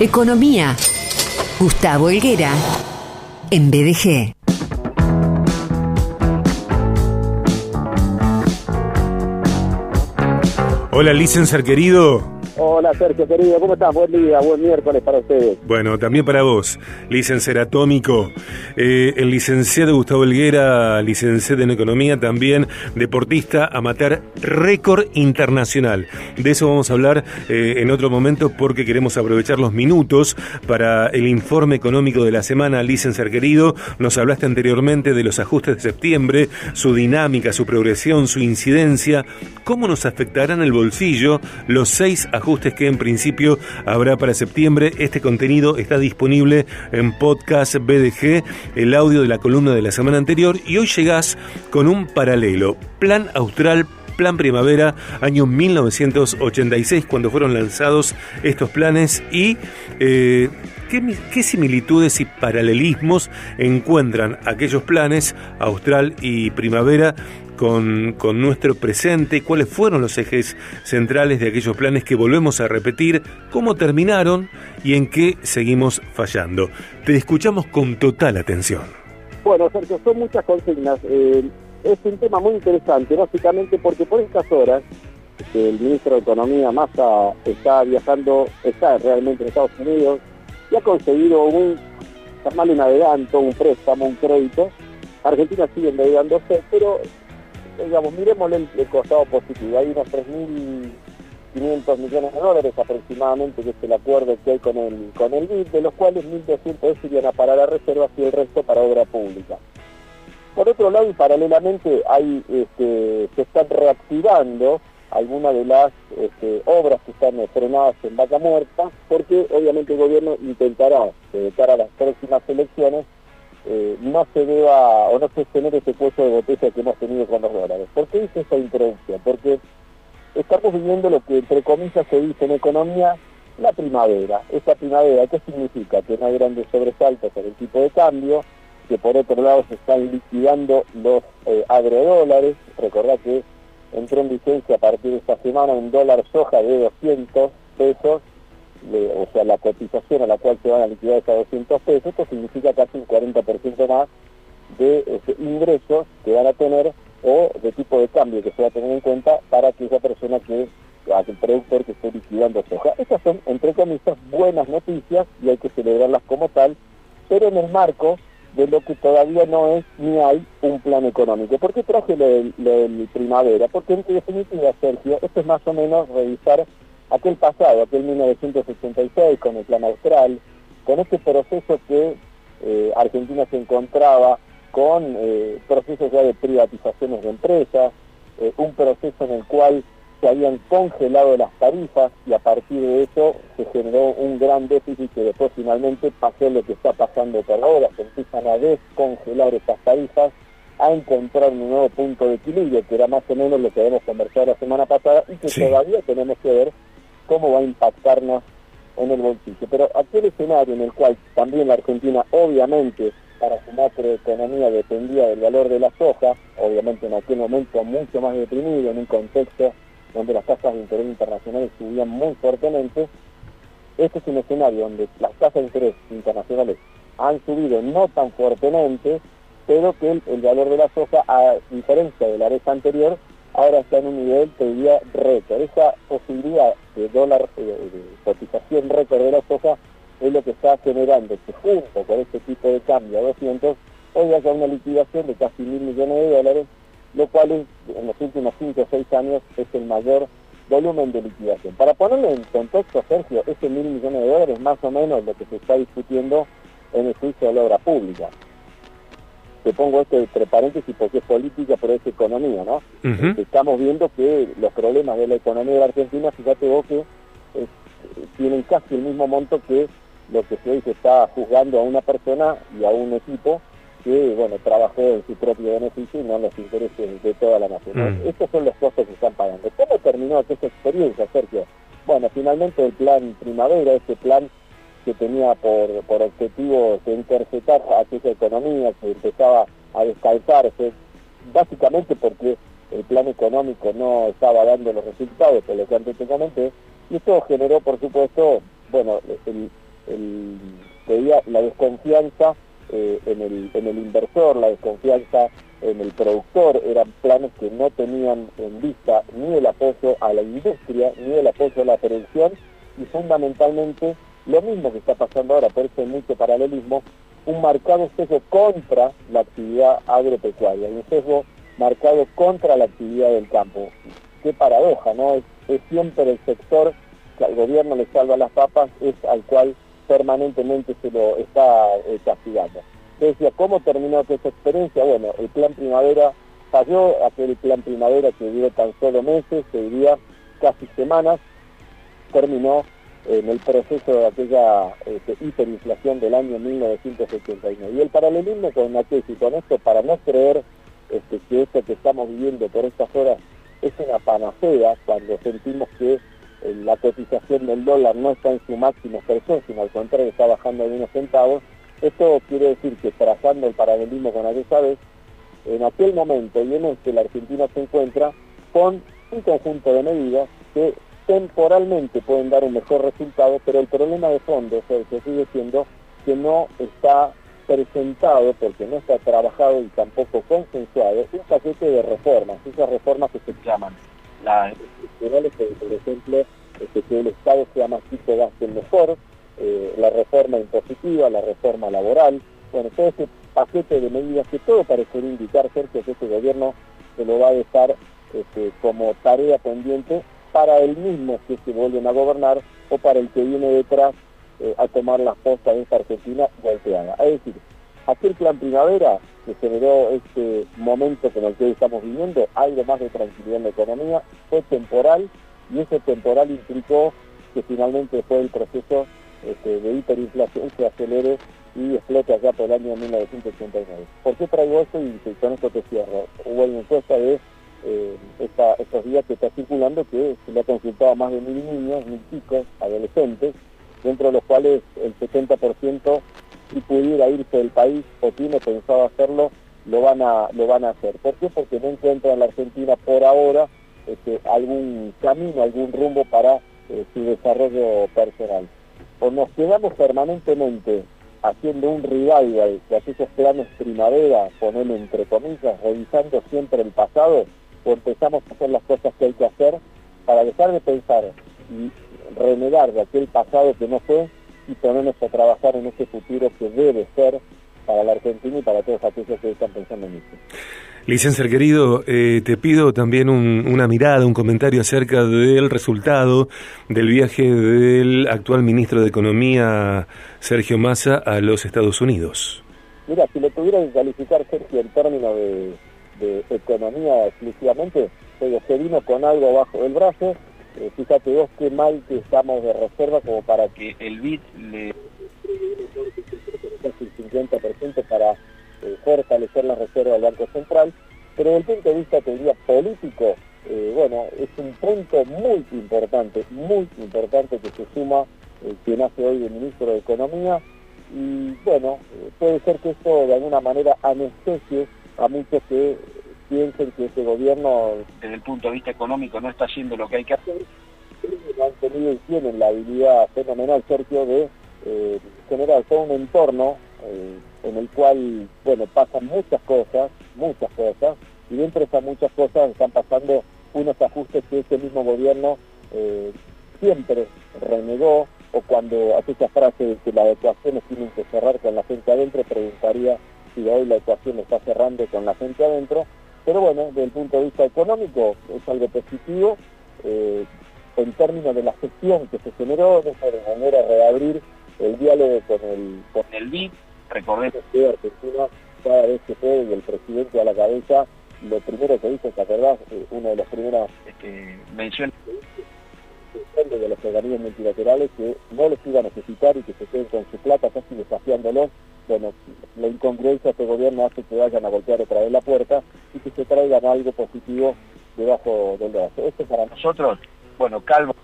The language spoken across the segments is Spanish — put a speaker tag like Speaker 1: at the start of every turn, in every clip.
Speaker 1: Economía. Gustavo Helguera. En BDG.
Speaker 2: Hola, licenciar querido.
Speaker 3: Hola Sergio, querido, ¿cómo estás? Buen día, buen miércoles para ustedes.
Speaker 2: Bueno, también para vos, licenciado atómico, eh, el licenciado Gustavo Elguera, licenciado en Economía, también deportista amateur récord internacional. De eso vamos a hablar eh, en otro momento porque queremos aprovechar los minutos para el informe económico de la semana. Licenciado querido, nos hablaste anteriormente de los ajustes de septiembre, su dinámica, su progresión, su incidencia, cómo nos afectarán el bolsillo los seis ajustes ajustes que en principio habrá para septiembre. Este contenido está disponible en podcast BDG, el audio de la columna de la semana anterior y hoy llegás con un paralelo. Plan Austral Plan Primavera, año 1986, cuando fueron lanzados estos planes y eh, ¿qué, ¿qué, similitudes y paralelismos encuentran aquellos planes, Austral y Primavera, con, con nuestro presente, cuáles fueron los ejes centrales de aquellos planes que volvemos a repetir, cómo terminaron y en qué seguimos fallando. Te escuchamos con total atención.
Speaker 3: Bueno, Sergio, son muchas consignas. Eh, es un tema muy interesante, básicamente porque por estas horas el ministro de Economía, Massa, está viajando, está realmente en Estados Unidos y ha conseguido un, llamarle un adelanto, un préstamo, un crédito. Argentina sigue endeudándose, pero digamos, miremos el, costado positivo. Hay unos 3.500 millones de dólares aproximadamente, que es el acuerdo que hay con el, con el BID, de los cuales 1.200 irían a parar a reservas y el resto para obra pública. Por otro lado, y paralelamente, hay, este, se están reactivando algunas de las este, obras que están frenadas en vaca muerta, porque obviamente el gobierno intentará, de cara a las próximas elecciones, eh, no se deba o no se genere ese cuello de botella que hemos tenido con los dólares. ¿Por qué hice esa introducción? Porque estamos viviendo lo que entre comillas se dice en economía la primavera. Esta primavera, ¿qué significa? Que no hay grandes sobresaltos en el tipo de cambio, que por otro lado se están liquidando los eh, agrodólares. Recordad que entró en vigencia a partir de esta semana un dólar soja de 200 pesos o sea, la cotización a la cual se van a liquidar esos 200 pesos, esto significa casi un 40% más de este, ingresos que van a tener o de tipo de cambio que se va a tener en cuenta para aquella persona que, aquel productor que esté liquidando soja. Estas son, entre comillas, buenas noticias y hay que celebrarlas como tal, pero en el marco de lo que todavía no es ni hay un plan económico. ¿Por qué traje lo de, primavera? Porque en definitiva, Sergio, esto es más o menos revisar aquel pasado, aquel 1986 con el plan austral, con ese proceso que eh, Argentina se encontraba con eh, procesos ya de privatizaciones de empresas, eh, un proceso en el cual se habían congelado las tarifas y a partir de eso se generó un gran déficit que después finalmente pasó lo que está pasando por ahora, se empiezan a descongelar esas tarifas, a encontrar un nuevo punto de equilibrio, que era más o menos lo que habíamos conversado la semana pasada y que todavía tenemos que ver cómo va a impactarnos en el bolsillo. Pero aquel escenario en el cual también la Argentina, obviamente, para su macroeconomía dependía del valor de la soja, obviamente en aquel momento mucho más deprimido, en un contexto donde las tasas de interés internacionales subían muy fuertemente, este es un escenario donde las tasas de interés internacionales han subido no tan fuertemente, pero que el, valor de la soja, a diferencia de la vez anterior, ahora está en un nivel, te diría, récord. Esa posibilidad de dólar, eh, de cotización récord de la soja, es lo que está generando que junto con este tipo de cambio a 200, hoy haya una liquidación de casi mil millones de dólares, lo cual en los últimos 5 o 6 años es el mayor volumen de liquidación. Para ponerlo en contexto, Sergio, ese mil millones de dólares más o menos lo que se está discutiendo en el juicio de la obra pública te pongo esto entre paréntesis porque es política, pero es economía, ¿no? Estamos viendo que los problemas de la economía de la Argentina, fíjate vos que eh, tienen casi el mismo monto que lo que se hoy se está juzgando a una persona y a un equipo que, bueno, trabajó en su propio beneficio y no en los intereses de toda la nación. Mm. Estos son los costos que están pagando. ¿Cómo terminó esa experiencia, Sergio? Bueno, finalmente el plan primavera, ese plan que tenía por, por objetivo de interceptar aquella economía que empezaba a descalzarse, básicamente porque el plan económico no estaba dando los resultados, por lo que antes te comenté, y esto generó, por supuesto, bueno, el, veía la desconfianza eh, en, el, en el inversor, la desconfianza en el productor, eran planes que no tenían en vista ni el apoyo a la industria, ni el apoyo a la producción, y fundamentalmente lo mismo que está pasando ahora, por mucho paralelismo, un marcado sesgo contra la actividad agropecuaria, un sesgo marcado contra la actividad del campo. Qué paradoja, ¿no? Es, siempre el sector que al gobierno le salva las papas, es al cual permanentemente se lo está eh, castigando. decía, ¿cómo terminó esa experiencia? Bueno, el plan primavera falló, aquel plan primavera que duró tan solo meses, se diría casi semanas, terminó en el proceso de aquella este, hiperinflación del año 1989. Y el paralelismo con aquello y con esto, para no creer este, que esto que estamos viviendo por estas horas es una panacea, cuando sentimos que eh, la cotización del dólar no está en su máximo expresión, sino al contrario está bajando algunos centavos, esto quiere decir que trazando el paralelismo con aquella vez, en aquel momento y en este la Argentina se encuentra con un conjunto de medidas que temporalmente pueden dar un mejor resultado, pero el problema de fondo se sigue siendo que no está presentado, porque no está trabajado y tampoco consensuado, un paquete de reformas, esas reformas que se llaman las estructurales, por ejemplo, este, que el Estado sea más chico, gaste mejor, eh, la reforma impositiva, la reforma laboral, bueno, todo ese paquete de medidas que todo parecería indicar, Sergio, que este gobierno se lo va a dejar este, como tarea pendiente para el mismo que se vuelven a gobernar o para el que viene detrás eh, a tomar las postas de esta Argentina golpeada. Es decir, aquel plan primavera que generó este momento con el que hoy estamos viviendo, algo más de tranquilidad en la economía, fue temporal y ese temporal implicó que finalmente después del proceso este, de hiperinflación se acelere y explote allá por el año 1989. ¿Por qué traigo esto y con esto te cierro? Hubo una encuesta de eh, estos días que está circulando que se le ha consultado a más de mil niños, mil chicos, adolescentes, dentro de los cuales el 70% si pudiera irse del país o tiene pensado hacerlo, lo van a, lo van a hacer. ¿Por qué? Porque no encuentran en la Argentina por ahora este, algún camino, algún rumbo para eh, su desarrollo personal. O nos quedamos permanentemente haciendo un revival de aquellos planes primavera, ponerlo entre comillas, revisando siempre el pasado, o empezamos a hacer las cosas que hay que hacer para dejar de pensar y renegar de aquel pasado que no fue y ponernos a trabajar en ese futuro que debe ser para la Argentina y para todos aquellos que están pensando en eso.
Speaker 2: Licenciado querido, eh, te pido también una mirada, un comentario acerca del resultado del viaje del actual ministro de Economía, Sergio Massa, a los Estados Unidos.
Speaker 3: Mira, si lo tuviera que calificar, Sergio, en términos de, economía exclusivamente, se vino con algo bajo el brazo. Eh, fíjate vos qué mal que estamos de reserva como para que el BID le casi el 50% para eh, fortalecer la reserva del Banco Central. Pero desde el punto de vista, te diría, político, eh, bueno, es un punto muy importante, muy importante que se suma quien hace hoy el ministro de Economía. Y bueno, puede ser que esto de alguna manera anestesie a muchos que piensen que este gobierno, desde el punto de vista económico, no está haciendo lo que hay que hacer. Han tenido y tienen la habilidad fenomenal, Sergio, de eh, generar todo un entorno eh, en el cual, bueno, pasan muchas cosas, muchas cosas, y dentro de esas muchas cosas están pasando unos ajustes que este mismo gobierno eh, siempre renegó, o cuando hace esa frase de que las ecuaciones tienen que cerrar con la gente adentro, preguntaría si hoy la ecuación está cerrando con la gente adentro, pero bueno, desde el punto de vista económico es algo positivo, eh, en términos de la gestión que se generó, de esa manera reabrir el diálogo con el, con el BID, recordemos que Argentina cada vez que fue y el presidente a la cabeza, lo primero que dice, ¿te acordás? Eh, una de las primeras este, menciones de los organismos multilaterales que no les iba a necesitar y que se queden con su plata casi desafiándolos bueno, la incongruencia de este gobierno hace que vayan a golpear otra vez la puerta y que se traigan algo positivo debajo del brazo. Esto para nosotros, bueno, calmo.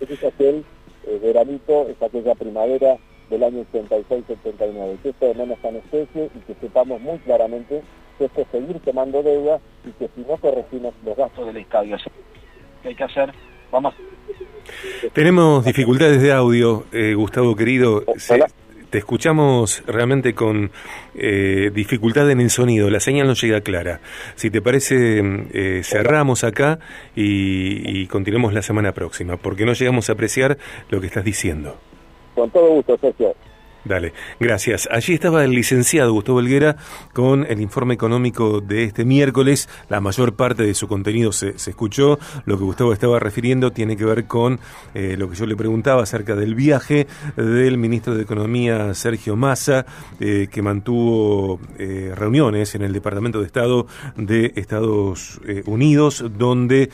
Speaker 3: Este es aquel eh, veranito, es aquella primavera del año 86-79. Que esto de menos anestesia y que sepamos muy claramente que esto es seguir tomando deuda y que si no corregimos los gastos del estadio, que hay que hacer, vamos
Speaker 2: Tenemos dificultades de audio, eh, Gustavo querido. Te escuchamos realmente con eh, dificultad en el sonido, la señal no llega clara. Si te parece, eh, cerramos acá y, y continuemos la semana próxima, porque no llegamos a apreciar lo que estás diciendo.
Speaker 3: Con todo gusto, Sergio.
Speaker 2: Dale, gracias. Allí estaba el licenciado Gustavo Helguera con el informe económico de este miércoles. La mayor parte de su contenido se, escuchó. Lo que Gustavo estaba refiriendo tiene que ver con eh, lo que yo le preguntaba acerca del viaje del ministro de Economía Sergio Massa, eh, que mantuvo eh, reuniones en el Departamento de Estado de Estados Unidos, donde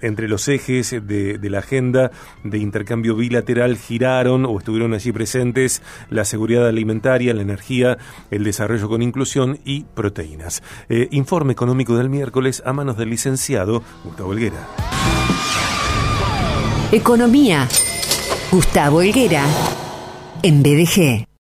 Speaker 2: entre los ejes de, la agenda de intercambio bilateral giraron o estuvieron allí presentes la seguridad alimentaria, la energía, el desarrollo con inclusión y proteínas. Eh, informe económico del miércoles a manos del licenciado Gustavo Helguera.
Speaker 1: Economía. Gustavo Helguera. En BDG.